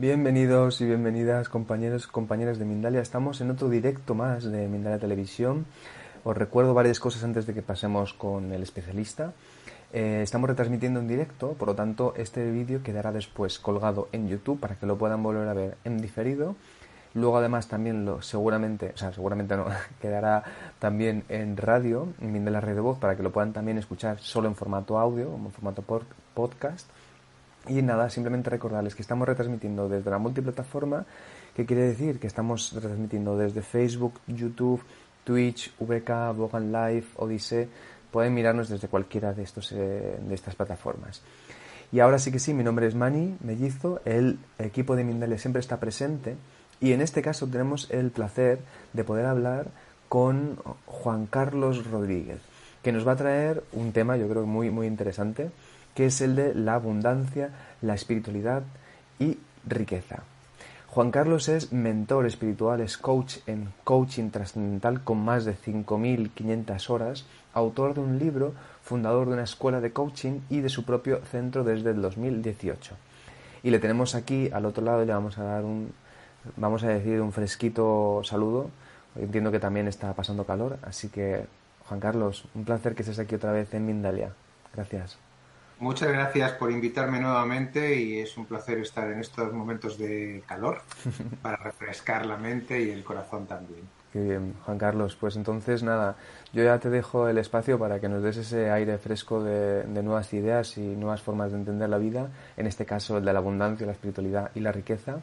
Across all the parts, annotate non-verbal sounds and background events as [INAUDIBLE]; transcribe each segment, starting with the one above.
Bienvenidos y bienvenidas compañeros compañeras de Mindalia. Estamos en otro directo más de Mindalia Televisión. Os recuerdo varias cosas antes de que pasemos con el especialista. Eh, estamos retransmitiendo en directo, por lo tanto este vídeo quedará después colgado en YouTube para que lo puedan volver a ver en diferido. Luego además también lo seguramente, o sea, seguramente no, [LAUGHS] quedará también en radio, en Mindalia Red de Voz, para que lo puedan también escuchar solo en formato audio, en formato podcast. Y nada, simplemente recordarles que estamos retransmitiendo desde la multiplataforma, que quiere decir que estamos retransmitiendo desde Facebook, YouTube, Twitch, VK, Bogan Live, Odyssey. Pueden mirarnos desde cualquiera de, estos, eh, de estas plataformas. Y ahora sí que sí, mi nombre es Mani Mellizo, el equipo de Mindalia siempre está presente y en este caso tenemos el placer de poder hablar con Juan Carlos Rodríguez, que nos va a traer un tema yo creo muy, muy interesante que es el de la abundancia, la espiritualidad y riqueza. Juan Carlos es mentor espiritual, es coach en coaching trascendental con más de 5.500 horas, autor de un libro, fundador de una escuela de coaching y de su propio centro desde el 2018. Y le tenemos aquí al otro lado, le vamos a dar un, vamos a decir, un fresquito saludo. Entiendo que también está pasando calor, así que Juan Carlos, un placer que estés aquí otra vez en Mindalia. Gracias. Muchas gracias por invitarme nuevamente y es un placer estar en estos momentos de calor [LAUGHS] para refrescar la mente y el corazón también. Qué bien, Juan Carlos. Pues entonces nada, yo ya te dejo el espacio para que nos des ese aire fresco de, nuevas ideas y nuevas formas de entender la vida, en este caso el de la abundancia, la espiritualidad y la riqueza.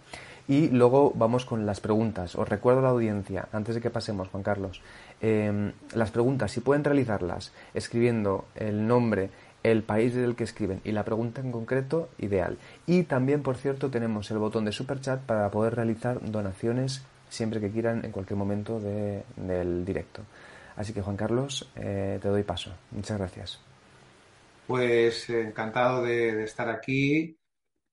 Y luego vamos con las preguntas. Os recuerdo a la audiencia, antes de que pasemos, Juan Carlos, eh, las preguntas, si pueden realizarlas escribiendo el nombre el país del que escriben y la pregunta en concreto, ideal. Y también, por cierto, tenemos el botón de super chat para poder realizar donaciones siempre que quieran en cualquier momento del directo. Así que, Juan Carlos, eh, te doy paso. Muchas gracias. Pues encantado de, estar aquí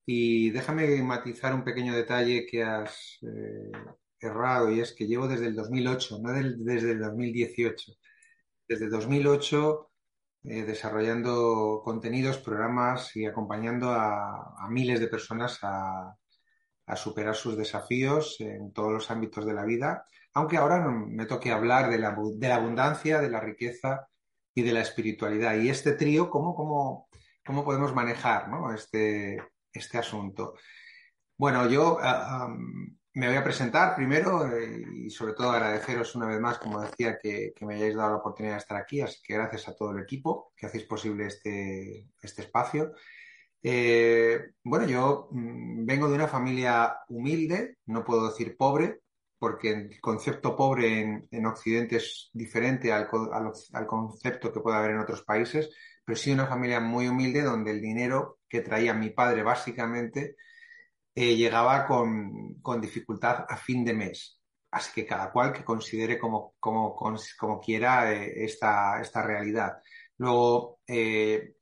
y déjame matizar un pequeño detalle que has eh, errado y es que llevo desde el 2008, no desde el 2018. Desde 2008 eh, desarrollando contenidos, programas y acompañando a, miles de personas a, superar sus desafíos en todos los ámbitos de la vida, aunque ahora me toque hablar de la, abundancia, de la riqueza y de la espiritualidad. Y este trío, ¿cómo, cómo, cómo podemos manejar este, este asunto? Bueno, yo ah, me voy a presentar primero eh, y sobre todo agradeceros una vez más, como decía, que, me hayáis dado la oportunidad de estar aquí, así que gracias a todo el equipo que hacéis posible este, este espacio. Eh, bueno, yo mm, vengo de una familia humilde, no puedo decir pobre, porque el concepto pobre en, Occidente es diferente al, al, concepto que puede haber en otros países, pero sí una familia muy humilde donde el dinero que traía mi padre básicamente eh, llegaba con, dificultad a fin de mes. Así que cada cual que considere como, como, como quiera eh, esta, esta, realidad. Luego, eh,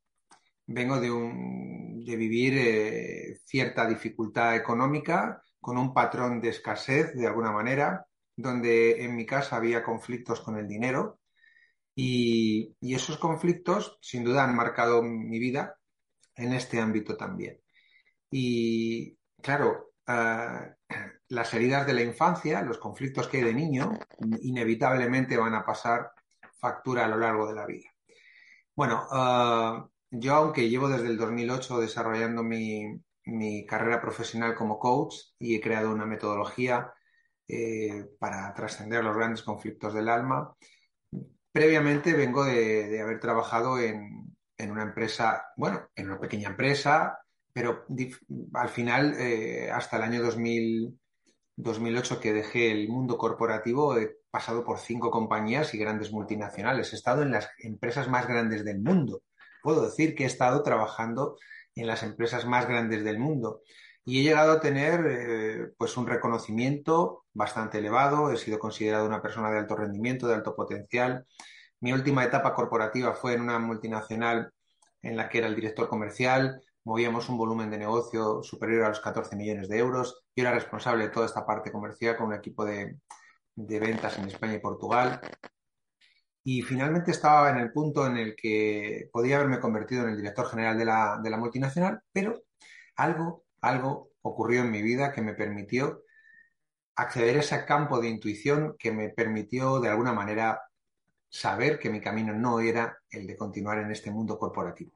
vengo de, un, de vivir cierta dificultad económica con un patrón de escasez, de alguna manera, donde en mi casa había conflictos con el dinero y, y esos conflictos sin duda han marcado mi vida en este ámbito también. Y, claro, ah, [CLEARS THROAT] las heridas de la infancia, los conflictos que hay de niño, inevitablemente van a pasar factura a lo largo de la vida. Bueno, ah, yo aunque llevo desde el 2008 desarrollando mi, carrera profesional como coach y he creado una metodología eh, para trascender los grandes conflictos del alma, previamente vengo de, haber trabajado en, en una empresa, bueno, en una pequeña empresa, pero al final, eh, hasta el año 2000, 2008 que dejé el mundo corporativo, he pasado por cinco compañías y grandes multinacionales. He estado en las empresas más grandes del mundo. Puedo decir que he estado trabajando en las empresas más grandes del mundo y he llegado a tener eh, pues un reconocimiento bastante elevado. He sido considerado una persona de alto rendimiento, de alto potencial. Mi última etapa corporativa fue en una multinacional en la que era el director comercial movíamos un volumen de negocio superior a los 14 millones de euros. Yo era responsable de toda esta parte comercial con un equipo de, ventas en España y Portugal. Y finalmente estaba en el punto en el que podía haberme convertido en el director general de la, de la multinacional, pero algo, algo ocurrió en mi vida que me permitió acceder a ese campo de intuición que me permitió de alguna manera saber que mi camino no era el de continuar en este mundo corporativo.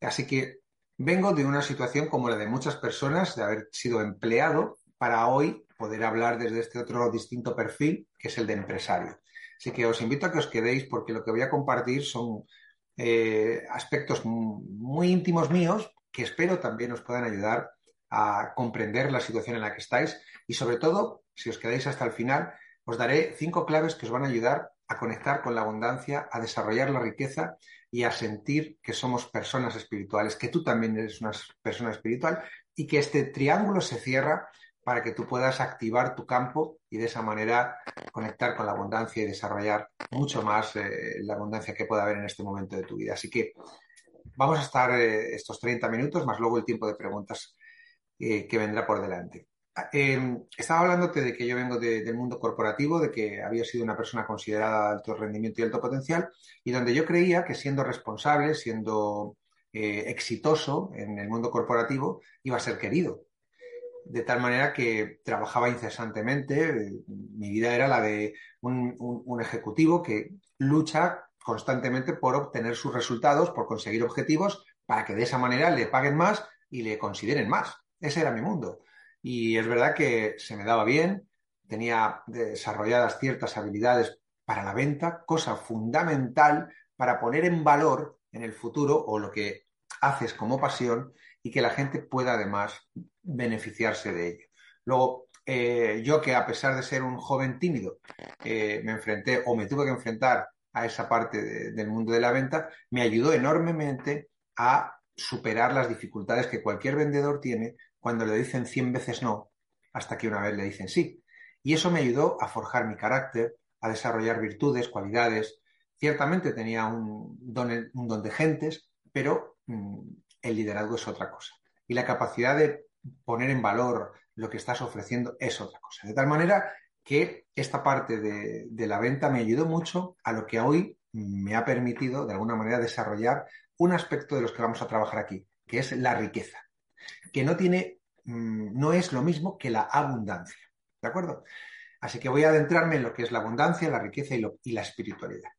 Así que Vengo de una situación como la de muchas personas, de haber sido empleado, para hoy poder hablar desde este otro distinto perfil, que es el de empresario. Así que os invito a que os quedéis porque lo que voy a compartir son eh, aspectos muy íntimos míos que espero también os puedan ayudar a comprender la situación en la que estáis y sobre todo, si os quedáis hasta el final, os daré cinco claves que os van a ayudar a conectar con la abundancia, a desarrollar la riqueza y a sentir que somos personas espirituales, que tú también eres una persona espiritual y que este triángulo se cierra para que tú puedas activar tu campo y de esa manera conectar con la abundancia y desarrollar mucho más eh, la abundancia que pueda haber en este momento de tu vida. Así que vamos a estar eh, estos 30 minutos, más luego el tiempo de preguntas eh, que vendrá por delante. Estaba hablándote de que yo vengo del mundo corporativo, de que había sido una persona considerada de alto rendimiento y alto potencial, y donde yo creía que siendo responsable, siendo eh, exitoso en el mundo corporativo, iba a ser querido. De tal manera que trabajaba incesantemente, mi vida era la de un ejecutivo que lucha constantemente por obtener sus resultados, por conseguir objetivos, para que de esa manera le paguen más y le consideren más. Ese era mi mundo. Y es verdad que se me daba bien, tenía desarrolladas ciertas habilidades para la venta, cosa fundamental para poner en valor en el futuro o lo que haces como pasión y que la gente pueda además beneficiarse de ello. Luego, eh, yo que a pesar de ser un joven tímido, eh, me enfrenté o me tuve que enfrentar a esa parte del mundo de la venta, me ayudó enormemente a superar las dificultades que cualquier vendedor tiene cuando le dicen 100 veces no, hasta que una vez le dicen sí. Y eso me ayudó a forjar mi carácter, a desarrollar virtudes, cualidades. Ciertamente tenía un don, un don de gentes, pero mm, el liderazgo es otra cosa. Y la capacidad de poner en valor lo que estás ofreciendo es otra cosa. De tal manera que esta parte de, de la venta me ayudó mucho a lo que hoy me ha permitido, de alguna manera, desarrollar un aspecto de los que vamos a trabajar aquí, que es la riqueza que no tiene, mm, no es lo mismo que la abundancia. ¿De acuerdo? Así que voy a adentrarme en lo que es la abundancia, la riqueza y, la espiritualidad.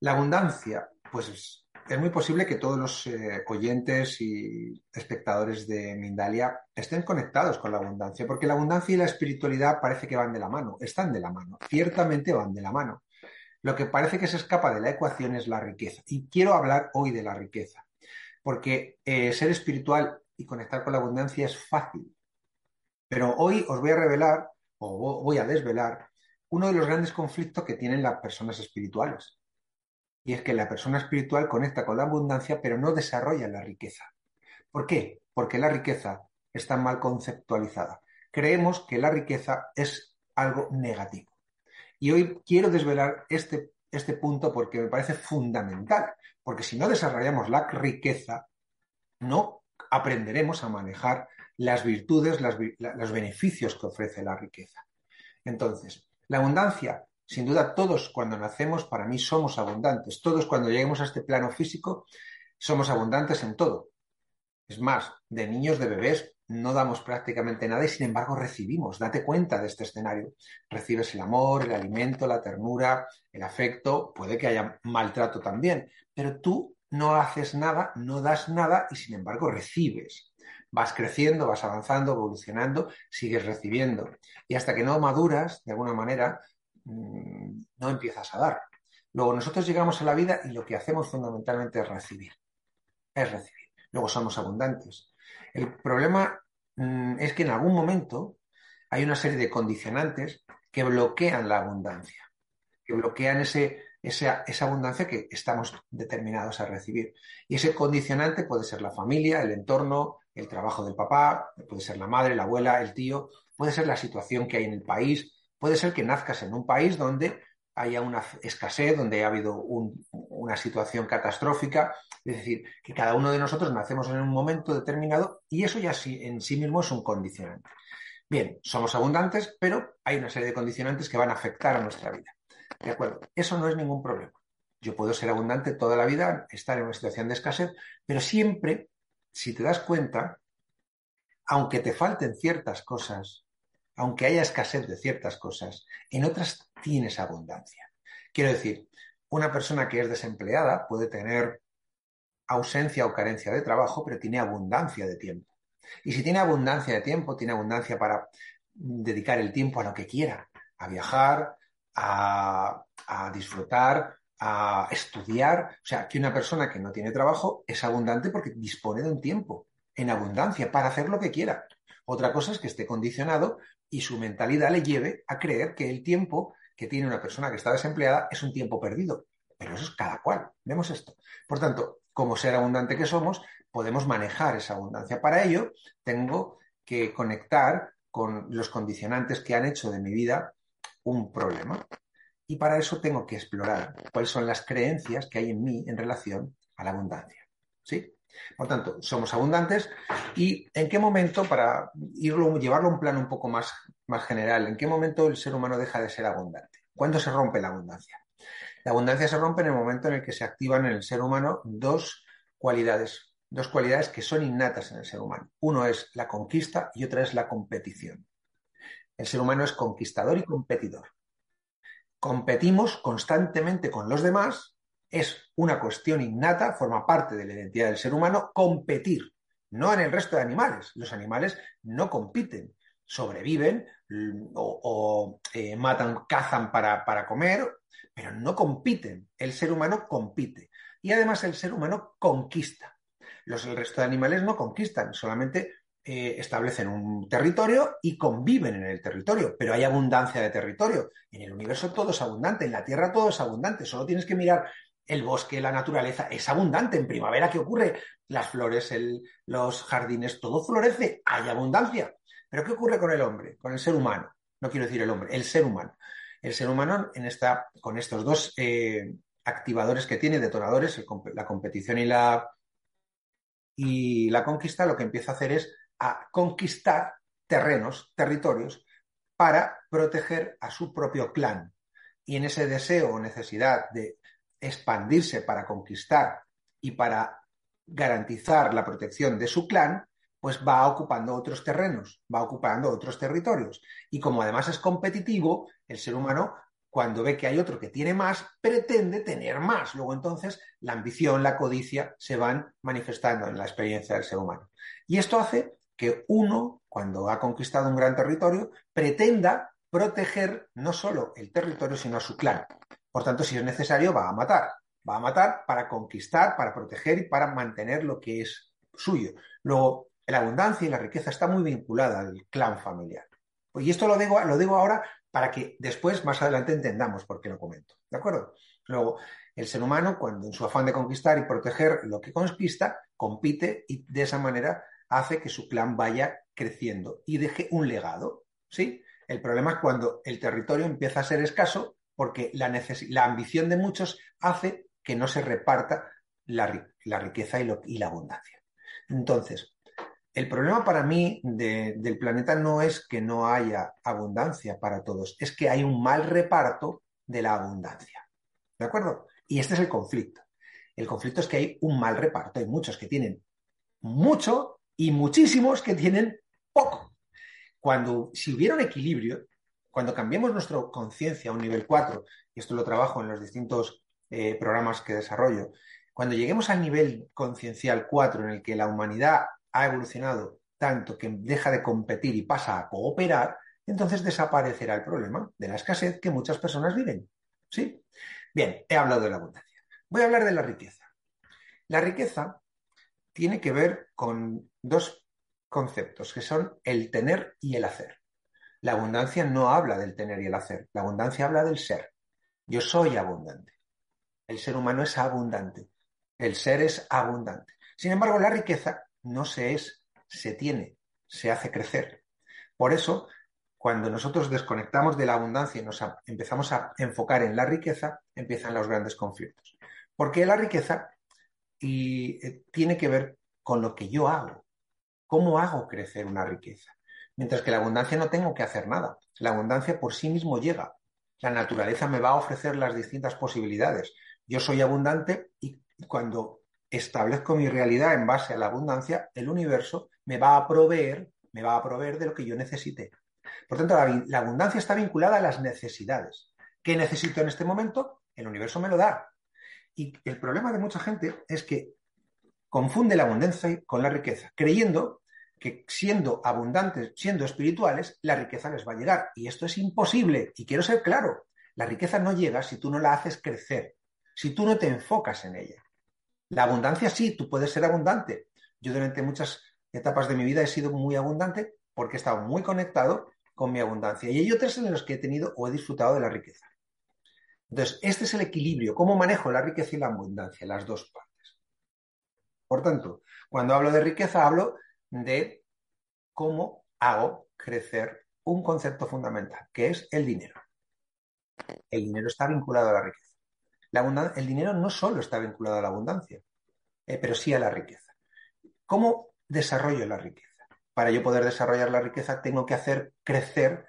La abundancia, pues es muy posible que todos los eh, oyentes y espectadores de Mindalia estén conectados con la abundancia, porque la abundancia y la espiritualidad parece que van de la mano, están de la mano, ciertamente van de la mano. Lo que parece que se escapa de la ecuación es la riqueza. Y quiero hablar hoy de la riqueza, porque eh, ser espiritual y conectar con la abundancia es fácil. Pero hoy os voy a revelar, o voy a desvelar, uno de los grandes conflictos que tienen las personas espirituales. Y es que la persona espiritual conecta con la abundancia, pero no desarrolla la riqueza. ¿Por qué? Porque la riqueza está mal conceptualizada. Creemos que la riqueza es algo negativo. Y hoy quiero desvelar este, este punto porque me parece fundamental. Porque si no desarrollamos la riqueza, no aprenderemos a manejar las virtudes, los beneficios que ofrece la riqueza. Entonces, la abundancia, sin duda todos cuando nacemos, para mí somos abundantes. Todos cuando lleguemos a este plano físico, somos abundantes en todo. Es más, de niños, de bebés, no damos prácticamente nada y sin embargo recibimos. Date cuenta de este escenario. Recibes el amor, el alimento, la ternura, el afecto, puede que haya maltrato también, pero tú no haces nada, no das nada y sin embargo recibes. Vas creciendo, vas avanzando, evolucionando, sigues recibiendo. Y hasta que no maduras, de alguna manera, mm, no empiezas a dar. Luego nosotros llegamos a la vida y lo que hacemos fundamentalmente es recibir. Es recibir. Luego somos abundantes. El problema mm, es que en algún momento hay una serie de condicionantes que bloquean la abundancia, que bloquean ese, esa, abundancia que estamos determinados a recibir. Y ese condicionante puede ser la familia, el entorno, el trabajo del papá, puede ser la madre, la abuela, el tío, puede ser la situación que hay en el país, puede ser que nazcas en un país donde haya una escasez, donde ha habido una situación catastrófica. Es decir, que cada uno de nosotros nacemos en un momento determinado y eso ya en sí mismo es un condicionante. Bien, somos abundantes, pero hay una serie de condicionantes que van a afectar a nuestra vida. ¿De acuerdo? Eso no es ningún problema. Yo puedo ser abundante toda la vida, estar en una situación de escasez, pero siempre, si te das cuenta, aunque te falten ciertas cosas, aunque haya escasez de ciertas cosas, en otras tienes abundancia. Quiero decir, una persona que es desempleada puede tener ausencia o carencia de trabajo, pero tiene abundancia de tiempo. Y si tiene abundancia de tiempo, tiene abundancia para dedicar el tiempo a lo que quiera, a viajar, a, disfrutar, a estudiar. O sea, que una persona que no tiene trabajo es abundante porque dispone de un tiempo en abundancia para hacer lo que quiera. Otra cosa es que esté condicionado y su mentalidad le lleve a creer que el tiempo que tiene una persona que está desempleada es un tiempo perdido. Pero eso es cada cual. Vemos esto. Por tanto, como ser abundante que somos, podemos manejar esa abundancia. Para ello, tengo que conectar con los condicionantes que han hecho de mi vida un problema. Y para eso tengo que explorar cuáles son las creencias que hay en mí en relación a la abundancia. ¿Sí? Por tanto, somos abundantes y en qué momento, para irlo, llevarlo a un plano un poco más, más general, en qué momento el ser humano deja de ser abundante. ¿Cuándo se rompe la abundancia? La abundancia se rompe en el momento en el que se activan en el ser humano dos cualidades, dos cualidades que son innatas en el ser humano. Uno es la conquista y otra es la competición. El ser humano es conquistador y competidor. Competimos constantemente con los demás es una cuestión innata, forma parte de la identidad del ser humano, competir, no en el resto de animales. Los animales no compiten, sobreviven mm, o, eh, matan, cazan para, para comer, pero no compiten. El ser humano compite. Y además el ser humano conquista. Los, el resto de animales no conquistan, solamente eh, establecen un territorio y conviven en el territorio, pero hay abundancia de territorio. En el universo todo es abundante, en la Tierra todo es abundante, solo tienes que mirar el bosque, la naturaleza es abundante. En primavera, ¿qué ocurre? Las flores, los jardines, todo florece, hay abundancia. Pero ¿qué ocurre con el hombre, con el ser humano? No quiero decir el hombre, el ser humano. El ser humano en esta, con estos dos eh, activadores que tiene, detonadores, la competición y la, y la conquista, lo que empieza a hacer es a conquistar terrenos, territorios, para proteger a su propio clan. Y en ese deseo o necesidad de expandirse para conquistar y para garantizar la protección de su clan, pues va ocupando otros terrenos, va ocupando otros territorios. Y como además es competitivo, el ser humano, cuando ve que hay otro que tiene más, pretende tener más. Luego entonces la ambición, la codicia se van manifestando en la experiencia del ser humano. Y esto hace que uno, cuando ha conquistado un gran territorio, pretenda proteger no solo el territorio, sino a su clan. Por tanto, si es necesario, va a matar. Va a matar para conquistar, para proteger y para mantener lo que es suyo. Luego, la abundancia y la riqueza está muy vinculada al clan familiar. Y esto lo digo, lo digo ahora para que después, más adelante, entendamos por qué lo comento. ¿De acuerdo? Luego, el ser humano, cuando en su afán de conquistar y proteger lo que conquista, compite y de esa manera hace que su clan vaya creciendo y deje un legado. ¿Sí? El problema es cuando el territorio empieza a ser escaso porque la, la ambición de muchos hace que no se reparta la, riqueza y, la abundancia. Entonces, el problema para mí del planeta no es que no haya abundancia para todos, es que hay un mal reparto de la abundancia. ¿De acuerdo? Y este es el conflicto. El conflicto es que hay un mal reparto. Hay muchos que tienen mucho y muchísimos que tienen poco. Cuando, si hubiera un equilibrio, cuando cambiemos nuestra conciencia a un nivel 4, y esto lo trabajo en los distintos eh, programas que desarrollo, cuando lleguemos al nivel conciencial 4 en el que la humanidad ha evolucionado tanto que deja de competir y pasa a cooperar, entonces desaparecerá el problema de la escasez que muchas personas viven. ¿Sí? Bien, he hablado de la abundancia. Voy a hablar de la riqueza. La riqueza tiene que ver con dos conceptos, que son el tener y el hacer. La abundancia no habla del tener y el hacer, la abundancia habla del ser. Yo soy abundante. El ser humano es abundante. El ser es abundante. Sin embargo, la riqueza no se es, se tiene, se hace crecer. Por eso, cuando nosotros desconectamos de la abundancia y nos empezamos a enfocar en la riqueza, empiezan los grandes conflictos. Porque la riqueza y, eh, tiene que ver con lo que yo hago. ¿Cómo hago crecer una riqueza? Mientras que la abundancia no tengo que hacer nada. La abundancia por sí mismo llega. La naturaleza me va a ofrecer las distintas posibilidades. Yo soy abundante y cuando establezco mi realidad en base a la abundancia, el universo me va a proveer, me va a proveer de lo que yo necesite. Por tanto, la, la abundancia está vinculada a las necesidades. ¿Qué necesito en este momento? El universo me lo da. Y el problema de mucha gente es que confunde la abundancia con la riqueza, creyendo que siendo abundantes, siendo espirituales, la riqueza les va a llegar. Y esto es imposible. Y quiero ser claro, la riqueza no llega si tú no la haces crecer, si tú no te enfocas en ella. La abundancia sí, tú puedes ser abundante. Yo durante muchas etapas de mi vida he sido muy abundante porque he estado muy conectado con mi abundancia. Y hay otras en las que he tenido o he disfrutado de la riqueza. Entonces, este es el equilibrio, cómo manejo la riqueza y la abundancia, las dos partes. Por tanto, cuando hablo de riqueza, hablo de cómo hago crecer un concepto fundamental, que es el dinero. El dinero está vinculado a la riqueza. el dinero no solo está vinculado a la abundancia, eh, pero sí a la riqueza. ¿Cómo desarrollo la riqueza? Para yo poder desarrollar la riqueza tengo que hacer crecer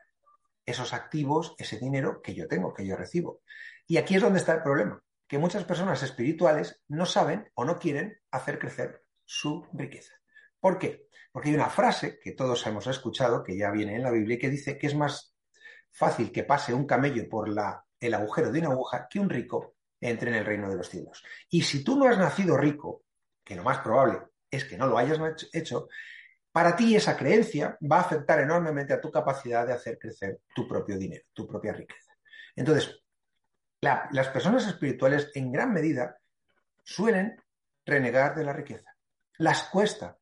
esos activos, ese dinero que yo tengo, que yo recibo. Y aquí es donde está el problema, que muchas personas espirituales no saben o no quieren hacer crecer su riqueza. ¿Por qué? Porque hay una frase que todos hemos escuchado, que ya viene en la Biblia, que dice que es más fácil que pase un camello por la, el agujero de una aguja que un rico entre en el reino de los cielos. Y si tú no has nacido rico, que lo más probable es que no lo hayas hecho, para ti esa creencia va a afectar enormemente a tu capacidad de hacer crecer tu propio dinero, tu propia riqueza. Entonces, las personas espirituales en gran medida suelen renegar de la riqueza. Las cuesta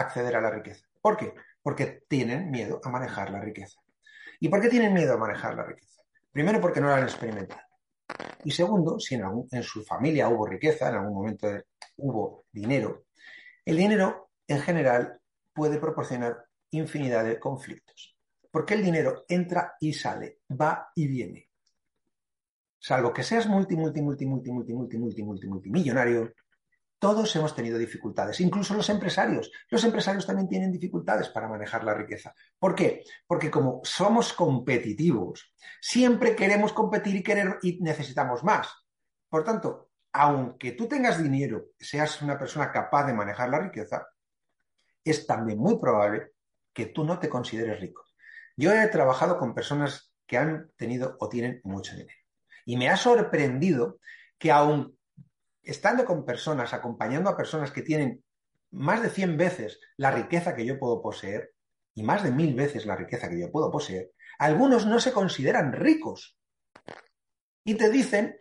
acceder a la riqueza. ¿Por qué? Porque tienen miedo a manejar la riqueza. ¿Y por qué tienen miedo a manejar la riqueza? Primero porque no la han experimentado. Y segundo, si en, en su familia hubo riqueza, en algún momento hubo dinero, el dinero en general puede proporcionar infinidad de conflictos. Porque el dinero entra y sale, va y viene. Salvo que seas multi, multi, multi, multi, multi, multi, multi, multi, multimillonario, todos hemos tenido dificultades, incluso los empresarios. Los empresarios también tienen dificultades para manejar la riqueza. ¿Por qué? Porque como somos competitivos, siempre queremos competir y, querer, y necesitamos más. Por tanto, aunque tú tengas dinero, seas una persona capaz de manejar la riqueza, es también muy probable que tú no te consideres rico. Yo he trabajado con personas que han tenido o tienen mucho dinero. Y me ha sorprendido que aun estando con personas, acompañando a personas que tienen más de 100 veces la riqueza que yo puedo poseer y más de mil veces la riqueza que yo puedo poseer, algunos no se consideran ricos. Y te dicen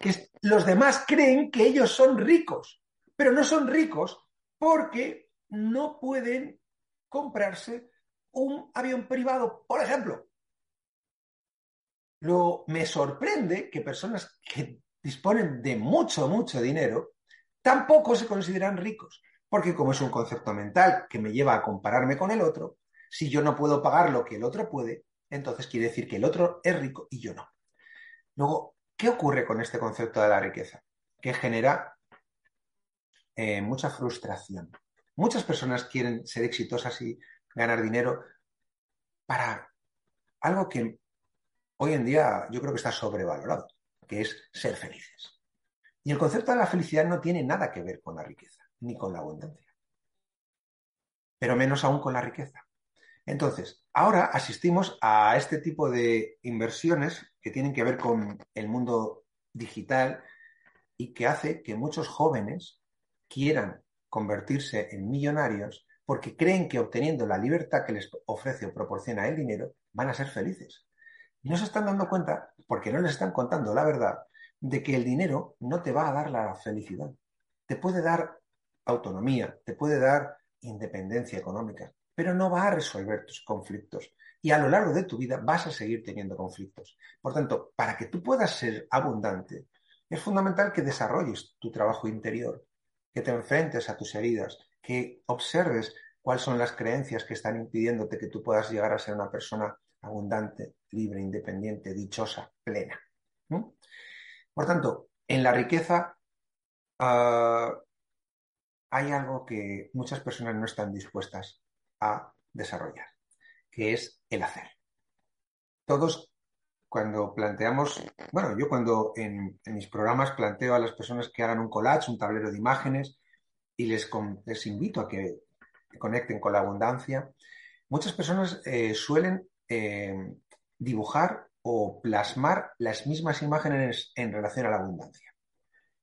que los demás creen que ellos son ricos, pero no son ricos porque no pueden comprarse un avión privado, por ejemplo. Lo, me sorprende que personas que disponen de mucho, mucho dinero tampoco se consideran ricos, porque como es un concepto mental que me lleva a compararme con el otro, si yo no puedo pagar lo que el otro puede, entonces quiere decir que el otro es rico y yo no. Luego, ¿qué ocurre con este concepto de la riqueza? Que genera eh, mucha frustración. Muchas personas quieren ser exitosas y ganar dinero para algo que hoy en día yo creo que está sobrevalorado, que es ser felices. Y el concepto de la felicidad no tiene nada que ver con la riqueza, ni con la abundancia, pero menos aún con la riqueza. Entonces, ahora asistimos a este tipo de inversiones que tienen que ver con el mundo digital y que hace que muchos jóvenes quieran convertirse en millonarios porque creen que obteniendo la libertad que les ofrece o proporciona el dinero van a ser felices. Y no se están dando cuenta, porque no les están contando la verdad, de que el dinero no te va a dar la felicidad. Te puede dar autonomía, te puede dar independencia económica, pero no va a resolver tus conflictos. Y a lo largo de tu vida vas a seguir teniendo conflictos. Por tanto, para que tú puedas ser abundante, es fundamental que desarrolles tu trabajo interior, que te enfrentes a tus heridas, que observes cuáles son las creencias que están impidiéndote que tú puedas llegar a ser una persona abundante, libre, independiente, dichosa, plena. Por tanto, en la riqueza uh, hay algo que muchas personas no están dispuestas a desarrollar, que es el hacer. Todos cuando planteamos, bueno, yo cuando en, mis programas planteo a las personas que hagan un collage, un tablero de imágenes, y les, les invito a que conecten con la abundancia, muchas personas eh, suelen eh, dibujar o plasmar las mismas imágenes en relación a la abundancia.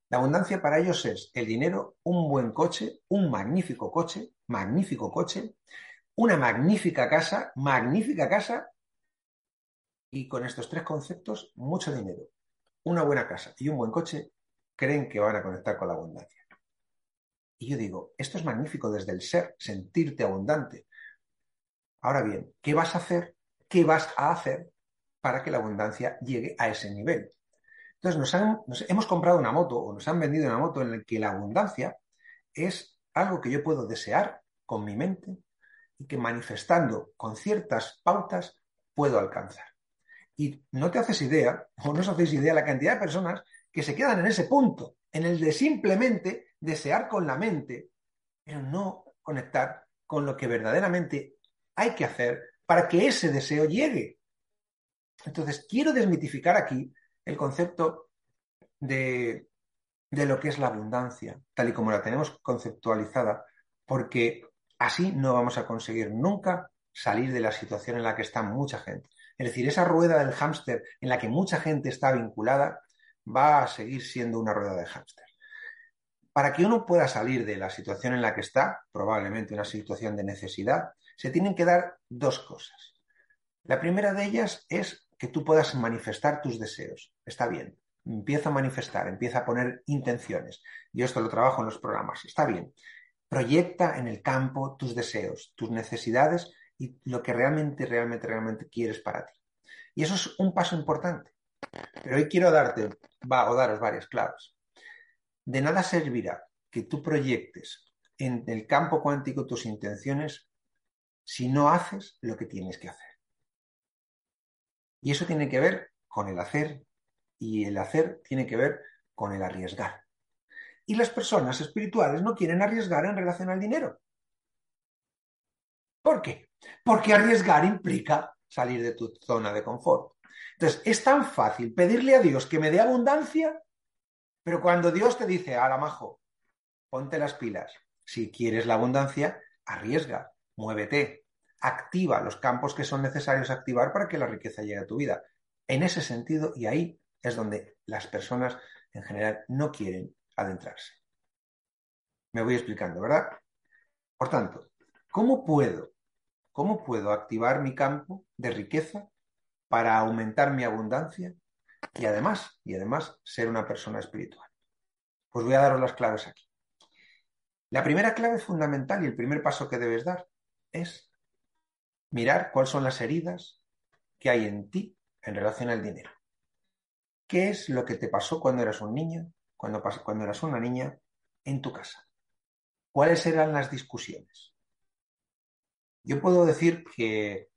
La abundancia para ellos es el dinero, un buen coche, un magnífico coche, magnífico coche, una magnífica casa, magnífica casa y con estos tres conceptos, mucho dinero, una buena casa y un buen coche, creen que van a conectar con la abundancia. Y yo digo, esto es magnífico desde el ser, sentirte abundante. Ahora bien, ¿qué vas a hacer? ¿Qué vas a hacer para que la abundancia llegue a ese nivel? Entonces, nos, hemos comprado una moto o nos han vendido una moto en la que la abundancia es algo que yo puedo desear con mi mente y que manifestando con ciertas pautas puedo alcanzar. Y no te haces idea, o no os hacéis idea, la cantidad de personas que se quedan en ese punto, en el de simplemente desear con la mente, pero no conectar con lo que verdaderamente hay que hacer para que ese deseo llegue. Entonces, quiero desmitificar aquí el concepto de, de lo que es la abundancia, tal y como la tenemos conceptualizada, porque así no vamos a conseguir nunca salir de la situación en la que está mucha gente. Es decir, esa rueda del hámster en la que mucha gente está vinculada va a seguir siendo una rueda de hámster. Para que uno pueda salir de la situación en la que está, probablemente una situación de necesidad, se tienen que dar dos cosas. La primera de ellas es que tú puedas manifestar tus deseos. Está bien. Empieza a manifestar, empieza a poner intenciones. Yo esto lo trabajo en los programas. Está bien. Proyecta en el campo tus deseos, tus necesidades y lo que realmente, realmente, realmente quieres para ti. Y eso es un paso importante. Pero hoy quiero darte, va, o daros varias claves. De nada servirá que tú proyectes en el campo cuántico tus intenciones si no haces lo que tienes que hacer. Y eso tiene que ver con el hacer y el hacer tiene que ver con el arriesgar. Y las personas espirituales no quieren arriesgar en relación al dinero. ¿Por qué? Porque arriesgar implica salir de tu zona de confort. Entonces, es tan fácil pedirle a Dios que me dé abundancia, pero cuando Dios te dice, la majo, ponte las pilas, si quieres la abundancia, arriesga, muévete, activa los campos que son necesarios activar para que la riqueza llegue a tu vida. En ese sentido, y ahí es donde las personas en general no quieren adentrarse. Me voy explicando, ¿verdad? Por tanto, ¿cómo puedo ¿Cómo puedo activar mi campo de riqueza para aumentar mi abundancia y además, y además ser una persona espiritual? Pues voy a daros las claves aquí. La primera clave fundamental y el primer paso que debes dar es mirar cuáles son las heridas que hay en ti en relación al dinero. ¿Qué es lo que te pasó cuando eras un niño, cuando, cuando eras una niña en tu casa? ¿Cuáles eran las discusiones? Yo puedo decir que,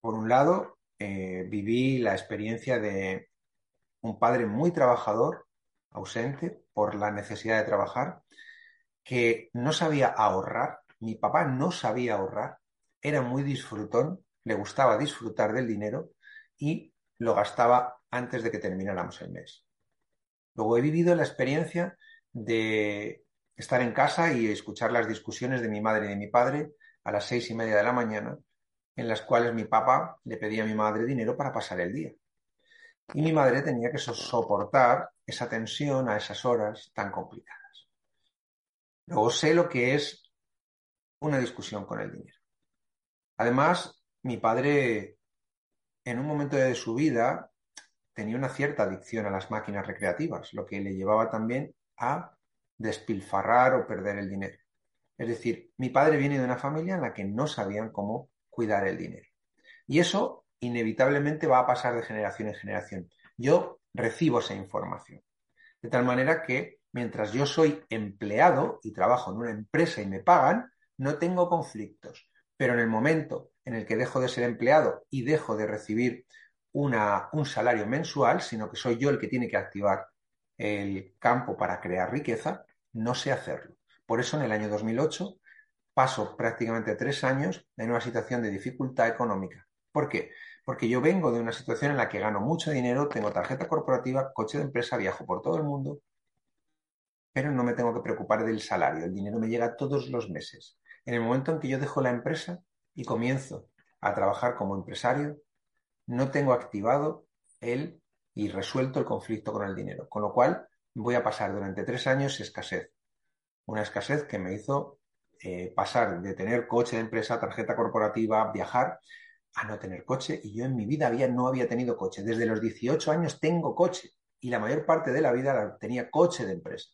por un lado, eh, viví la experiencia de un padre muy trabajador, ausente por la necesidad de trabajar, que no sabía ahorrar, mi papá no sabía ahorrar, era muy disfrutón, le gustaba disfrutar del dinero y lo gastaba antes de que termináramos el mes. Luego he vivido la experiencia de estar en casa y escuchar las discusiones de mi madre y de mi padre a las seis y media de la mañana, en las cuales mi papá le pedía a mi madre dinero para pasar el día. Y mi madre tenía que soportar esa tensión a esas horas tan complicadas. Luego sé lo que es una discusión con el dinero. Además, mi padre, en un momento de su vida, tenía una cierta adicción a las máquinas recreativas, lo que le llevaba también a despilfarrar o perder el dinero. Es decir, mi padre viene de una familia en la que no sabían cómo cuidar el dinero. Y eso inevitablemente va a pasar de generación en generación. Yo recibo esa información. De tal manera que mientras yo soy empleado y trabajo en una empresa y me pagan, no tengo conflictos. Pero en el momento en el que dejo de ser empleado y dejo de recibir una, un salario mensual, sino que soy yo el que tiene que activar el campo para crear riqueza, no sé hacerlo. Por eso en el año 2008 paso prácticamente tres años en una situación de dificultad económica. ¿Por qué? Porque yo vengo de una situación en la que gano mucho dinero, tengo tarjeta corporativa, coche de empresa, viajo por todo el mundo, pero no me tengo que preocupar del salario. El dinero me llega todos los meses. En el momento en que yo dejo la empresa y comienzo a trabajar como empresario, no tengo activado el y resuelto el conflicto con el dinero. Con lo cual voy a pasar durante tres años escasez. Una escasez que me hizo eh, pasar de tener coche de empresa, tarjeta corporativa, viajar, a no tener coche. Y yo en mi vida había, no había tenido coche. Desde los 18 años tengo coche. Y la mayor parte de la vida tenía coche de empresa.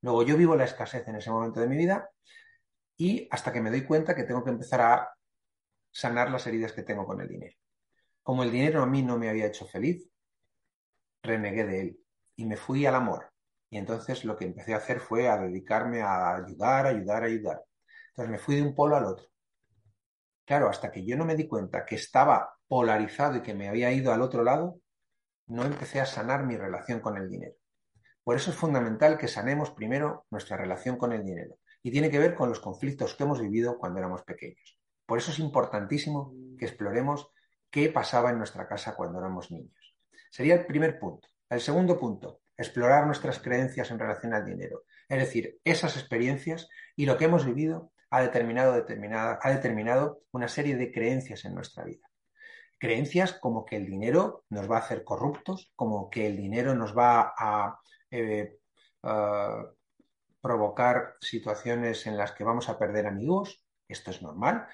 Luego yo vivo la escasez en ese momento de mi vida y hasta que me doy cuenta que tengo que empezar a sanar las heridas que tengo con el dinero. Como el dinero a mí no me había hecho feliz, renegué de él y me fui al amor. Y entonces lo que empecé a hacer fue a dedicarme a ayudar, ayudar, ayudar. Entonces me fui de un polo al otro. Claro, hasta que yo no me di cuenta que estaba polarizado y que me había ido al otro lado, no empecé a sanar mi relación con el dinero. Por eso es fundamental que sanemos primero nuestra relación con el dinero. Y tiene que ver con los conflictos que hemos vivido cuando éramos pequeños. Por eso es importantísimo que exploremos qué pasaba en nuestra casa cuando éramos niños. Sería el primer punto. El segundo punto, explorar nuestras creencias en relación al dinero. Es decir, esas experiencias y lo que hemos vivido ha determinado, ha determinado una serie de creencias en nuestra vida. Creencias como que el dinero nos va a hacer corruptos, como que el dinero nos va a eh, provocar situaciones en las que vamos a perder amigos. Esto es normal.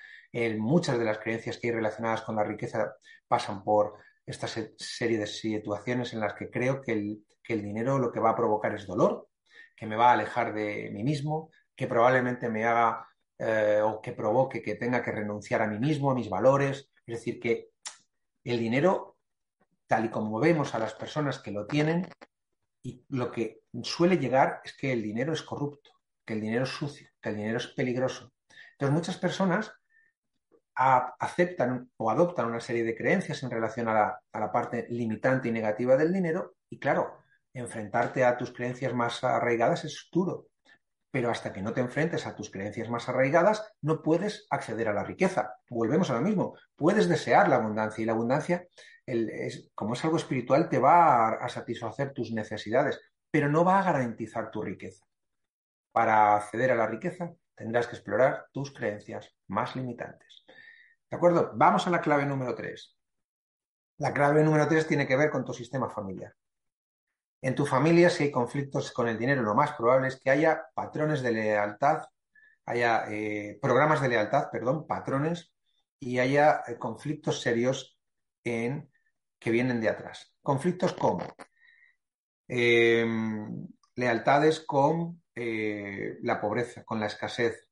muchas de las creencias que hay relacionadas con la riqueza pasan por esta serie de situaciones en las que creo que el, dinero lo que va a provocar es dolor, que me va a alejar de mí mismo, que probablemente me haga eh, o que provoque que tenga que renunciar a mí mismo, a mis valores. Es decir, que el dinero, tal y como vemos a las personas que lo tienen, y lo que suele llegar es que el dinero es corrupto, que el dinero es sucio, que el dinero es peligroso. Entonces muchas personas aceptan o adoptan una serie de creencias en relación a la, parte limitante y negativa del dinero y claro, enfrentarte a tus creencias más arraigadas es duro, pero hasta que no te enfrentes a tus creencias más arraigadas, no puedes acceder a la riqueza. Volvemos a lo mismo. Puedes desear la abundancia y la abundancia, como es algo espiritual, te va a, satisfacer tus necesidades, pero no va a garantizar tu riqueza. Para acceder a la riqueza, tendrás que explorar tus creencias más limitantes. ¿De acuerdo? Vamos a la clave número 3. La clave número 3 tiene que ver con tu sistema familiar. En tu familia, si hay conflictos con el dinero, lo más probable es que haya patrones de lealtad, haya eh, programas de lealtad, perdón, patrones, y haya eh, conflictos serios en, que vienen de atrás. Conflictos como em, lealtades con eh, la pobreza, con la escasez,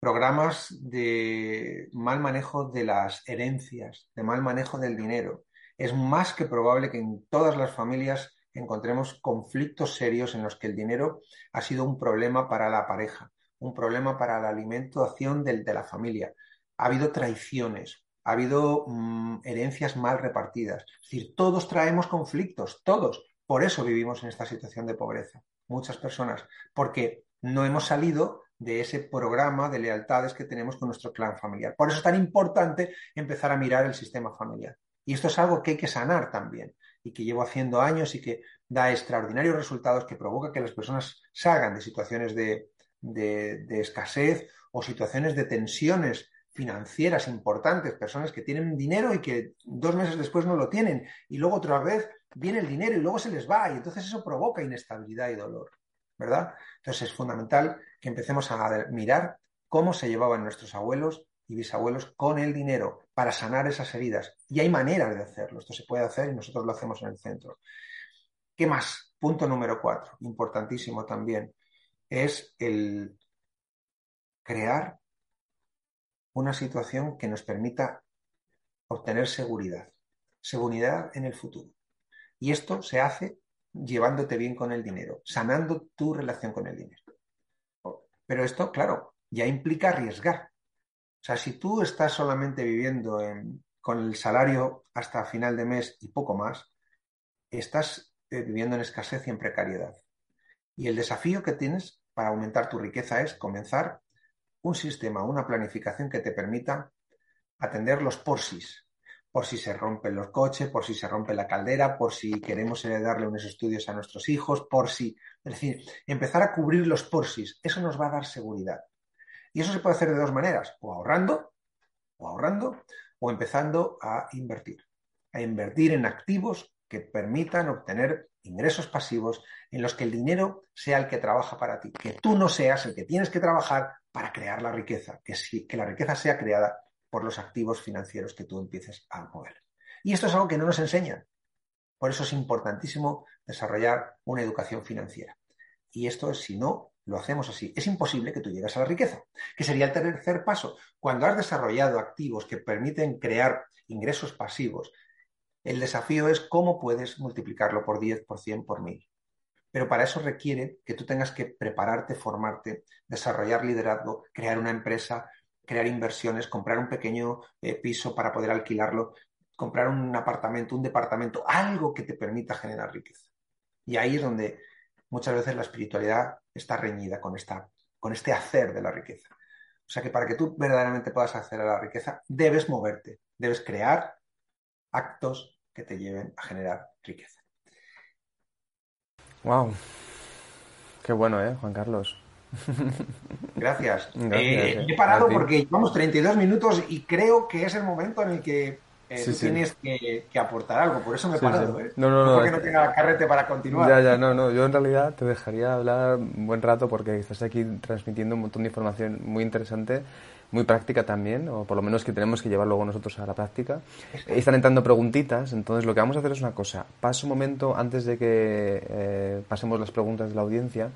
programas de mal manejo de las herencias, de mal manejo del dinero. Es más que probable que en todas las familias encontremos conflictos serios en los que el dinero ha sido un problema para la pareja, un problema para la alimentación de, de la familia. Ha habido traiciones, ha habido mm, herencias mal repartidas. Es decir, todos traemos conflictos, todos. Por eso vivimos en esta situación de pobreza. Muchas personas, porque no hemos salido de ese programa de lealtades que tenemos con nuestro clan familiar. Por eso es tan importante empezar a mirar el sistema familiar. Y esto es algo que hay que sanar también y que llevo haciendo años y que da extraordinarios resultados que provoca que las personas salgan de situaciones de, escasez o situaciones de tensiones financieras importantes, personas que tienen dinero y que dos meses después no lo tienen y luego otra vez viene el dinero y luego se les va y entonces eso provoca inestabilidad y dolor, ¿verdad? Entonces es fundamental que empecemos a mirar cómo se llevaban nuestros abuelos y bisabuelos con el dinero para sanar esas heridas. Y hay maneras de hacerlo. Esto se puede hacer y nosotros lo hacemos en el centro. ¿Qué más? Punto número cuatro, importantísimo también, es el crear una situación que nos permita obtener seguridad. Seguridad en el futuro. Y esto se hace llevándote bien con el dinero, sanando tu relación con el dinero. Pero esto, claro, ya implica arriesgar. O sea, si tú estás solamente viviendo con el salario hasta final de mes y poco más, estás eh, viviendo en escasez y en precariedad. Y el desafío que tienes para aumentar tu riqueza es comenzar un sistema, una planificación que te permita atender los porsis, por si se rompen los coches, por si se rompe la caldera, por si queremos darle unos estudios a nuestros hijos, por si, es decir, empezar a cubrir los porsis, eso nos va a dar seguridad. Y eso se puede hacer de dos maneras, o ahorrando, o ahorrando, o empezando a invertir, a invertir en activos que permitan obtener ingresos pasivos en los que el dinero sea el que trabaja para ti, que tú no seas el que tienes que trabajar para crear la riqueza, que, que la riqueza sea creada por los activos financieros que tú empieces a mover. Y esto es algo que no nos enseñan. Por eso es importantísimo desarrollar una educación financiera. Y esto es, si no lo hacemos así. Es imposible que tú llegues a la riqueza, que sería el tercer paso. Cuando has desarrollado activos que permiten crear ingresos pasivos, el desafío es cómo puedes multiplicarlo por 10, por 100, por 1000. Pero para eso requiere que tú tengas que prepararte, formarte, desarrollar liderazgo, crear una empresa, crear inversiones, comprar un pequeño eh, piso para poder alquilarlo, comprar un apartamento, un departamento, algo que te permita generar riqueza. Y ahí es donde muchas veces la espiritualidad está reñida con, esta, con este hacer de la riqueza. O sea que para que tú verdaderamente puedas hacer a la riqueza, debes moverte, debes crear actos que te lleven a generar riqueza. Wow. Qué bueno, ¿eh, Juan Carlos? [LAUGHS] Gracias. Eh, he parado porque llevamos 32 minutos y creo que es el momento en el que eh, tú tienes que, aportar algo, por eso me he parado. ¿eh? No, no, no. Porque no tenga carrete para continuar. Ya, ya, no, no. Yo en realidad te dejaría hablar un buen rato porque estás aquí transmitiendo un montón de información muy interesante, muy práctica también, o por lo menos que tenemos que llevar luego nosotros a la práctica. Están entrando preguntitas, entonces lo que vamos a hacer es una cosa. Paso un momento antes de que eh, pasemos las preguntas de la audiencia,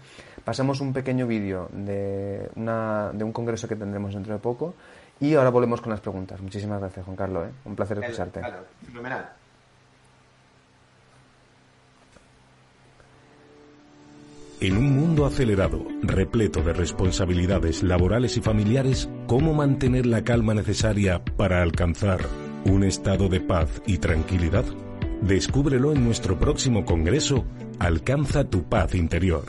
pasemos un pequeño vídeo de, una, de un congreso que tendremos dentro de poco y ahora volvemos con las preguntas. Muchísimas gracias, Juan Carlos. ¿eh? Un placer escucharte. Claro, fenomenal. En un mundo acelerado, repleto de responsabilidades laborales y familiares, ¿cómo mantener la calma necesaria para alcanzar un estado de paz y tranquilidad? Descúbrelo en nuestro próximo congreso, Alcanza tu paz interior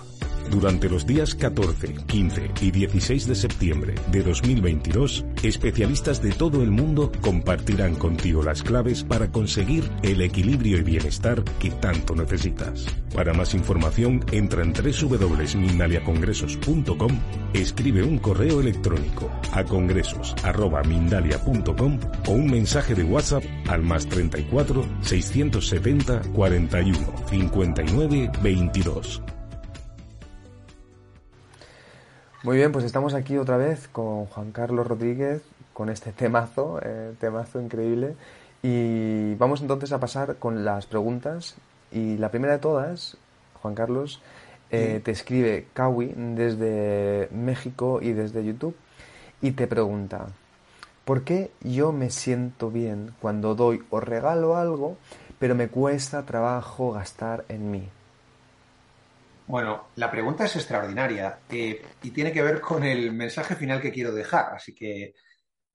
durante los días 14, 15 y 16 de septiembre de 2022, especialistas de todo el mundo compartirán contigo las claves para conseguir el equilibrio y bienestar que tanto necesitas. Para más información, entra en www.mindaliacongresos.com, escribe un correo electrónico a congresos.mindalia.com o un mensaje de WhatsApp al más 34 670 41 59 22. Muy bien, pues estamos aquí otra vez con Juan Carlos Rodríguez, con este temazo, eh, temazo increíble. Y vamos entonces a pasar con las preguntas. Y la primera de todas, Juan Carlos, eh, te escribe Kawi desde México y desde YouTube y te pregunta, ¿por qué yo me siento bien cuando doy o regalo algo, pero me cuesta trabajo gastar en mí? Bueno, la pregunta es extraordinaria eh, y tiene que ver con el mensaje final que quiero dejar, así que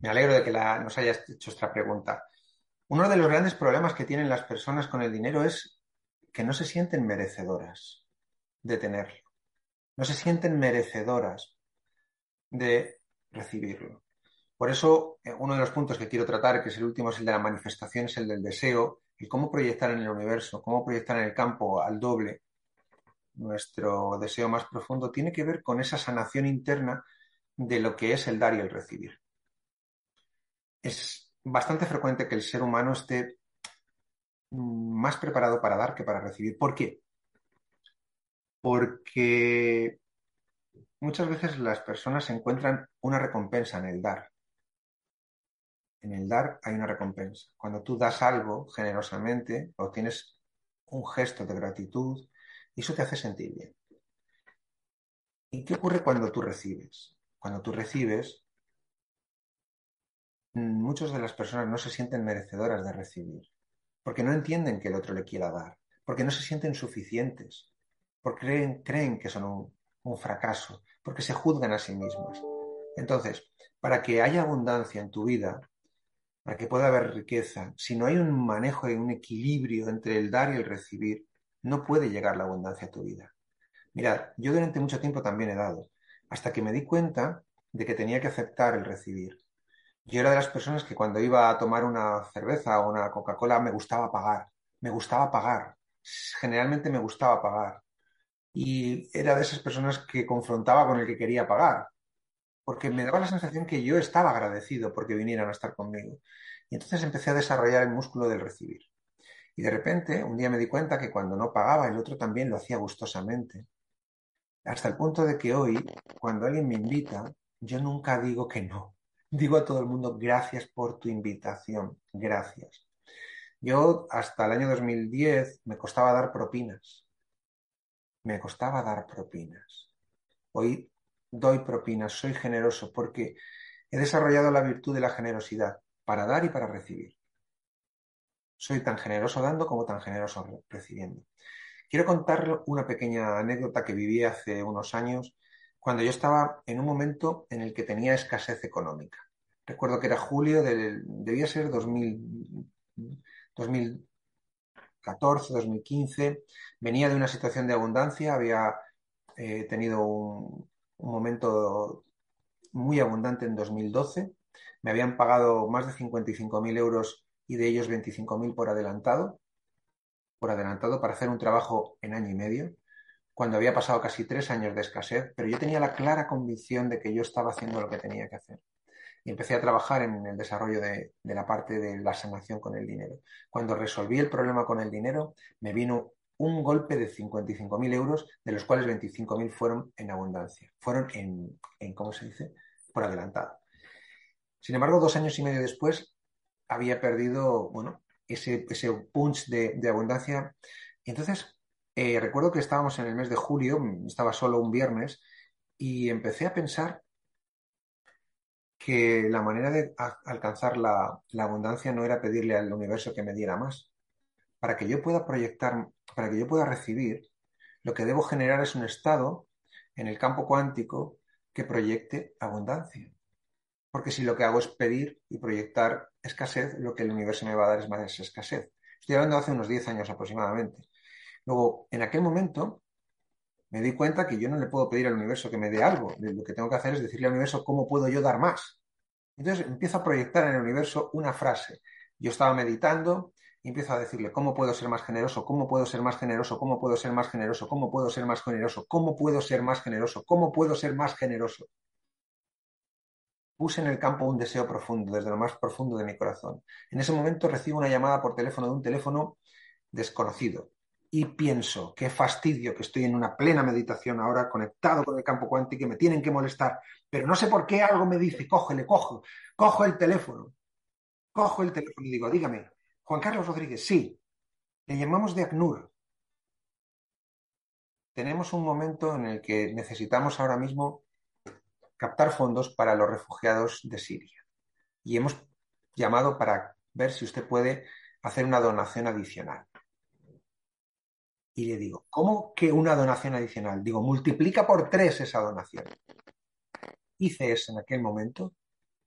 me alegro de que nos hayas hecho esta pregunta. Uno de los grandes problemas que tienen las personas con el dinero es que no se sienten merecedoras de tenerlo, no se sienten merecedoras de recibirlo. Por eso, eh, uno de los puntos que quiero tratar, que es el último, es el de la manifestación, es el del deseo, y cómo proyectar en el universo, cómo proyectar en el campo al doble nuestro deseo más profundo, tiene que ver con esa sanación interna de lo que es el dar y el recibir. Es bastante frecuente que el ser humano esté más preparado para dar que para recibir. ¿Por qué? Porque muchas veces las personas encuentran una recompensa en el dar. en el dar hay una recompensa. Cuando tú das algo generosamente, obtienes un gesto de gratitud y eso te hace sentir bien. ¿Y qué ocurre cuando tú recibes? Cuando tú recibes, muchas de las personas no se sienten merecedoras de recibir, porque no entienden que el otro le quiera dar, porque no se sienten suficientes, porque creen, creen que son un, un fracaso, porque se juzgan a sí mismas. Entonces, para que haya abundancia en tu vida, para que pueda haber riqueza, si no hay un manejo y un equilibrio entre el dar y el recibir, no puede llegar la abundancia a tu vida. Mirad, yo durante mucho tiempo también he dado, hasta que me di cuenta de que tenía que aceptar el recibir. Yo era de las personas que cuando iba a tomar una cerveza o una Coca-Cola me gustaba pagar, me gustaba pagar, generalmente me gustaba pagar. Y era de esas personas que confrontaba con el que quería pagar, porque me daba la sensación que yo estaba agradecido porque vinieran a estar conmigo. Y entonces empecé a desarrollar el músculo del recibir. Y de repente, un día me di cuenta que cuando no pagaba, el otro también lo hacía gustosamente. Hasta el punto de que hoy, cuando alguien me invita, yo nunca digo que no. Digo a todo el mundo, gracias por tu invitación, gracias. Yo hasta el año 2010 me costaba dar propinas. Me costaba dar propinas. Hoy doy propinas, soy generoso porque he desarrollado la virtud de la generosidad para dar y para recibir. Soy tan generoso dando como tan generoso recibiendo. Quiero contar una pequeña anécdota que viví hace unos años cuando yo estaba en un momento en el que tenía escasez económica. Recuerdo que era julio del, debía ser 2000, 2014, 2015. Venía de una situación de abundancia, había eh, tenido un, un momento muy abundante en 2012. Me habían pagado más de 55.000 euros y de ellos 25.000 por adelantado, por adelantado para hacer un trabajo en año y medio, cuando había pasado casi tres años de escasez, pero yo tenía la clara convicción de que yo estaba haciendo lo que tenía que hacer. Y empecé a trabajar en el desarrollo de, la parte de la sanación con el dinero. Cuando resolví el problema con el dinero, me vino un golpe de 55.000 euros, de los cuales 25.000 fueron en abundancia, fueron en, en, ¿cómo se dice?, por adelantado. Sin embargo, dos años y medio después, había perdido, bueno, ese, ese punch de, abundancia. Y entonces, eh, recuerdo que estábamos en el mes de julio, estaba solo un viernes, y empecé a pensar que la manera de alcanzar la, la abundancia no era pedirle al universo que me diera más, para que yo pueda proyectar, para que yo pueda recibir, lo que debo generar es un estado en el campo cuántico que proyecte abundancia. Porque si lo que hago es pedir y proyectar escasez, lo que el universo me va a dar es más escasez. Estoy hablando hace unos 10 años aproximadamente. Luego, en aquel momento, me di cuenta que yo no le puedo pedir al universo que me dé algo. Lo que tengo que hacer es decirle al universo cómo puedo yo dar más. Entonces empiezo a proyectar en el universo una frase. Yo estaba meditando y empiezo a decirle, ¿cómo puedo ser más generoso? ¿Cómo puedo ser más generoso? ¿Cómo puedo ser más generoso? ¿Cómo puedo ser más generoso? ¿Cómo puedo ser más generoso? ¿Cómo puedo ser más generoso? Puse en el campo un deseo profundo, desde lo más profundo de mi corazón. En ese momento recibo una llamada por teléfono de un teléfono desconocido y pienso, qué fastidio que estoy en una plena meditación ahora conectado con el campo cuántico y me tienen que molestar, pero no sé por qué algo me dice, cógele, cojo, cojo el teléfono, cojo el teléfono y digo, dígame, Juan Carlos Rodríguez, sí. Le llamamos de ACNUR. Tenemos un momento en el que necesitamos ahora mismo captar fondos para los refugiados de Siria. Y hemos llamado para ver si usted puede hacer una donación adicional. Y le digo, ¿cómo que una donación adicional? Digo, multiplica por tres esa donación. Hice eso en aquel momento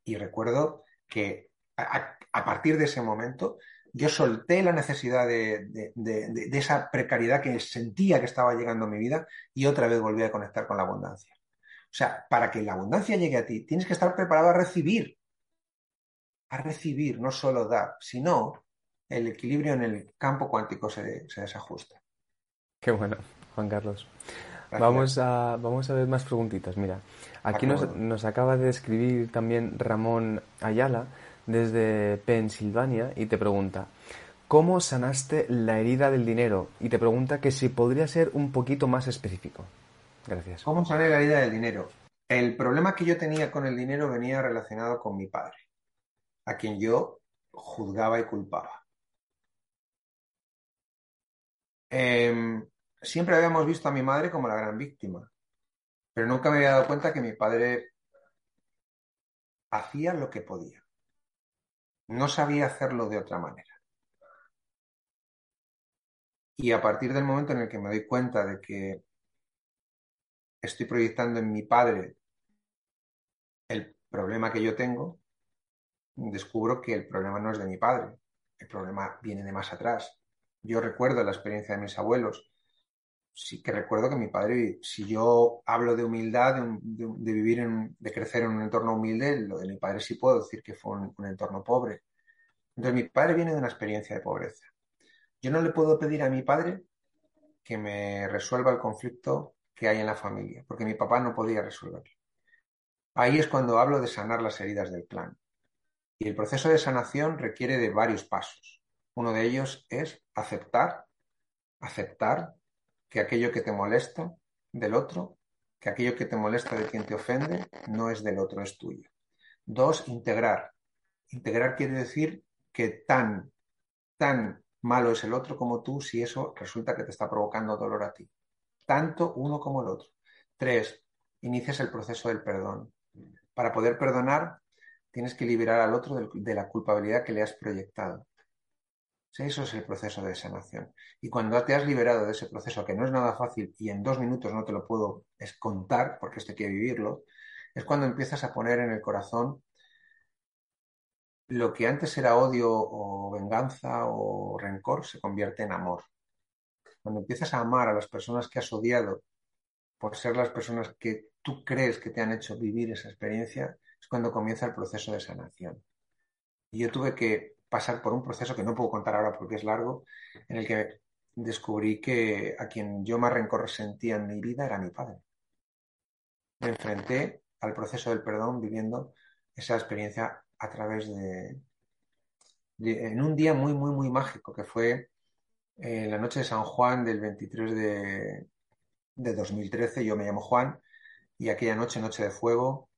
y recuerdo que a, partir de ese momento yo solté la necesidad de, de, esa precariedad que sentía que estaba llegando a mi vida y otra vez volví a conectar con la abundancia. O sea, para que la abundancia llegue a ti, tienes que estar preparado a recibir. A recibir, no solo dar. Si no, el equilibrio en el campo cuántico se, se desajusta. Qué bueno, Juan Carlos. Vamos a, vamos a ver más preguntitas. Mira, aquí nos, nos acaba de escribir también Ramón Ayala desde Pensilvania y te pregunta, ¿cómo sanaste la herida del dinero? Y te pregunta que si podría ser un poquito más específico. Gracias. ¿Cómo sané la herida del dinero? El problema que yo tenía con el dinero venía relacionado con mi padre. a quien yo juzgaba y culpaba. Em, siempre habíamos visto a mi madre como la gran víctima, pero nunca me había dado cuenta que mi padre hacía lo que podía. No sabía hacerlo de otra manera. Y a partir del momento en el que me doy cuenta de que estoy proyectando en mi padre el problema que yo tengo, descubro que el problema no es de mi padre, el problema viene de más atrás. Yo recuerdo la experiencia de mis abuelos. Sí que recuerdo que mi padre, si yo hablo de humildad, de, vivir, en, de crecer en un entorno humilde, lo de mi padre sí puedo decir que fue un entorno pobre. Entonces mi padre viene de una experiencia de pobreza. Yo no le puedo pedir a mi padre que me resuelva el conflicto que hay en la familia, porque mi papá no podía resolverlo. Ahí es cuando hablo de sanar las heridas del clan. Y el proceso de sanación requiere de varios pasos. Uno de ellos es aceptar, aceptar que aquello que te molesta del otro, que aquello que te molesta de quien te ofende, no es del otro, es tuyo. Dos, integrar. Integrar quiere decir que tan, tan malo es el otro como tú si eso resulta que te está provocando dolor a ti. Tanto uno como el otro. Tres, inicias el proceso del perdón. Para poder perdonar, tienes que liberar al otro de la culpabilidad que le has proyectado. Eso es el proceso de sanación. Y cuando te has liberado de ese proceso, que no es nada fácil y en dos minutos no te lo puedo contar, porque esto hay que vivirlo, es cuando empiezas a poner en el corazón lo que antes era odio o venganza o rencor se convierte en amor. Cuando empiezas a amar a las personas que has odiado por ser las personas que tú crees que te han hecho vivir esa experiencia, es cuando comienza el proceso de sanación. Y yo tuve que pasar por un proceso que no puedo contar ahora porque es largo, en el que descubrí que a quien yo más rencor sentía en mi vida era mi padre. Me enfrenté al proceso del perdón viviendo esa experiencia a través de, en un día muy, muy, muy mágico, que fue en la noche de San Juan del 23 de, de 2013. Yo me llamo Juan y aquella noche, Noche de Fuego,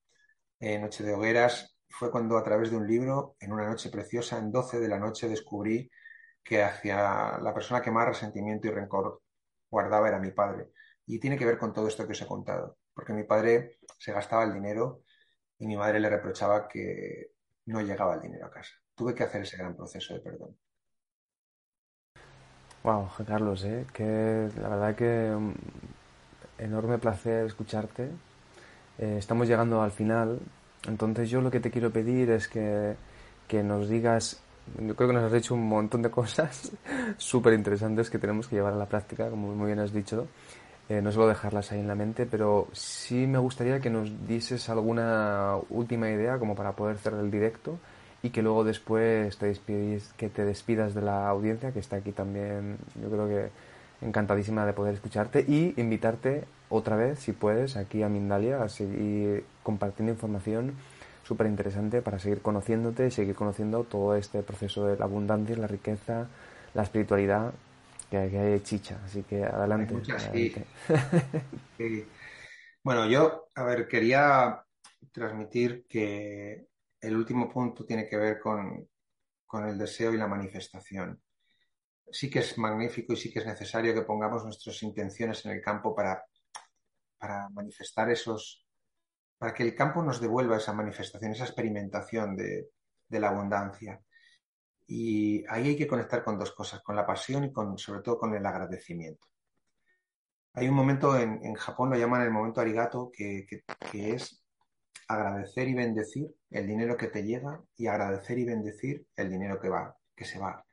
eh, Noche de Hogueras, fue cuando a través de un libro, en una noche preciosa, en 12 de la noche, descubrí que hacia la persona que más resentimiento y rencor guardaba era mi padre. Y tiene que ver con todo esto que os he contado, porque mi padre se gastaba el dinero y mi madre le reprochaba que no llegaba el dinero a casa. Tuve que hacer ese gran proceso de perdón. Wow, Carlos, ¿eh? que la verdad que un enorme placer escucharte. Eh, estamos llegando al final, entonces yo lo que te quiero pedir es que, que nos digas, yo creo que nos has hecho un montón de cosas [LAUGHS] súper interesantes que tenemos que llevar a la práctica, como muy bien has dicho. Eh, no suelo dejarlas ahí en la mente, pero sí me gustaría que nos dices alguna última idea como para poder cerrar el directo y que luego después te que te despidas de la audiencia que está aquí también, yo creo que encantadísima de poder escucharte y invitarte otra vez, si puedes, aquí a Mindalia a seguir compartiendo información súper interesante para seguir conociéndote y seguir conociendo todo este proceso de la abundancia, la riqueza, la espiritualidad que hay, chicha, así que adelante. [LAUGHS] Bueno, yo, a ver, quería transmitir que el último punto tiene que ver con, con el deseo y la manifestación. Sí que es magnífico y sí que es necesario que pongamos nuestras intenciones en el campo para, para manifestar esos, para que el campo nos devuelva esa manifestación, esa experimentación de, de la abundancia. Y ahí hay que conectar con dos cosas, con la pasión y con, sobre todo con el agradecimiento. Hay un momento en, Japón, lo llaman el momento arigato, que, que, es agradecer y bendecir el dinero que te llega y agradecer y bendecir el dinero que va, que se va.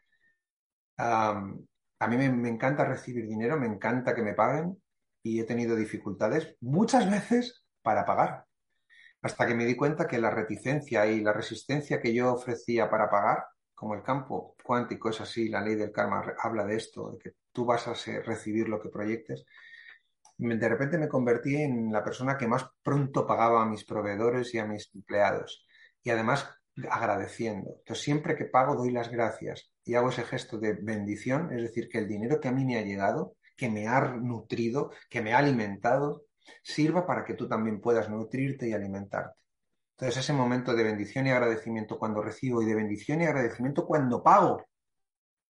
a mí me, encanta recibir dinero, me encanta que me paguen y he tenido dificultades muchas veces para pagar. Hasta que me di cuenta que la reticencia y la resistencia que yo ofrecía para pagar como el campo cuántico es así, la ley del karma habla de esto, de que tú vas a recibir lo que proyectes, de repente me convertí en la persona que más pronto pagaba a mis proveedores y a mis empleados. Y además agradeciendo. Entonces, siempre que pago doy las gracias y hago ese gesto de bendición, es decir, que el dinero que a mí me ha llegado, que me ha nutrido, que me ha alimentado, sirva para que tú también puedas nutrirte y alimentarte. Entonces ese momento de bendición y agradecimiento cuando recibo y de bendición y agradecimiento cuando pago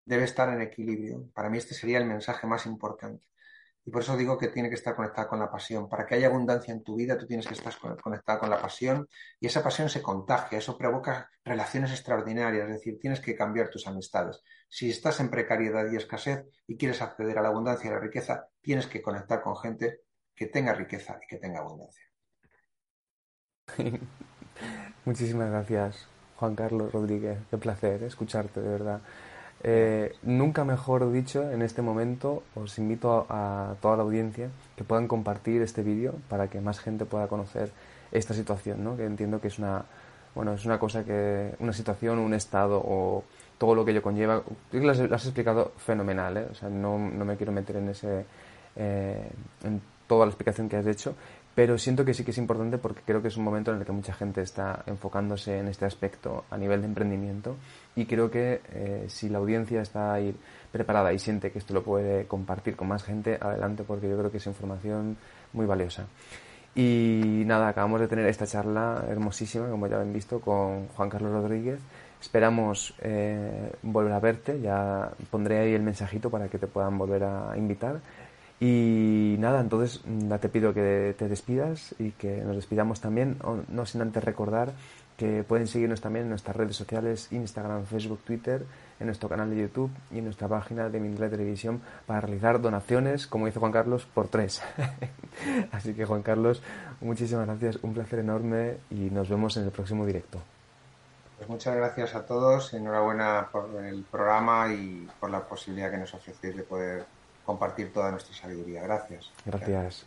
debe estar en equilibrio. Para mí este sería el mensaje más importante. Y por eso digo que tiene que estar conectada con la pasión. Para que haya abundancia en tu vida, tú tienes que estar conectada con la pasión y esa pasión se contagia, eso provoca relaciones extraordinarias, es decir, tienes que cambiar tus amistades. Si estás en precariedad y escasez y quieres acceder a la abundancia y a la riqueza, tienes que conectar con gente que tenga riqueza y que tenga abundancia. [LAUGHS] Muchísimas gracias, Juan Carlos Rodríguez. Qué placer escucharte, de verdad. Eh, nunca mejor dicho, en este momento os invito a, toda la audiencia que puedan compartir este vídeo para que más gente pueda conocer esta situación, ¿no? que entiendo que es una, bueno, es una cosa que, una situación, un estado o todo lo que ello conlleva. Lo has, has explicado fenomenal, ¿eh? o sea, no, no, me quiero meter en ese, eh, en toda la explicación que has hecho, pero siento que sí que es importante porque creo que es un momento en el que mucha gente está enfocándose en este aspecto a nivel de emprendimiento y creo que eh, si la audiencia está ahí preparada y siente que esto lo puede compartir con más gente, adelante porque yo creo que es información muy valiosa. Y nada, acabamos de tener esta charla hermosísima, como ya han visto, con Juan Carlos Rodríguez. Esperamos eh, volver a verte, ya pondré ahí el mensajito para que te puedan volver a invitar y nada, entonces mm, te pido que te despidas y que nos despidamos también, no sin antes recordar que pueden seguirnos también en nuestras redes sociales, Instagram, Facebook, Twitter, en nuestro canal de YouTube y en nuestra página de Mindela Televisión para realizar donaciones, como dice Juan Carlos, por tres. [LAUGHS] Así que Juan Carlos, muchísimas gracias, un placer enorme y nos vemos en el próximo directo. Pues muchas gracias a todos, enhorabuena por el programa y por la posibilidad que nos ofrecéis de poder compartir toda nuestra sabiduría. Gracias. Gracias.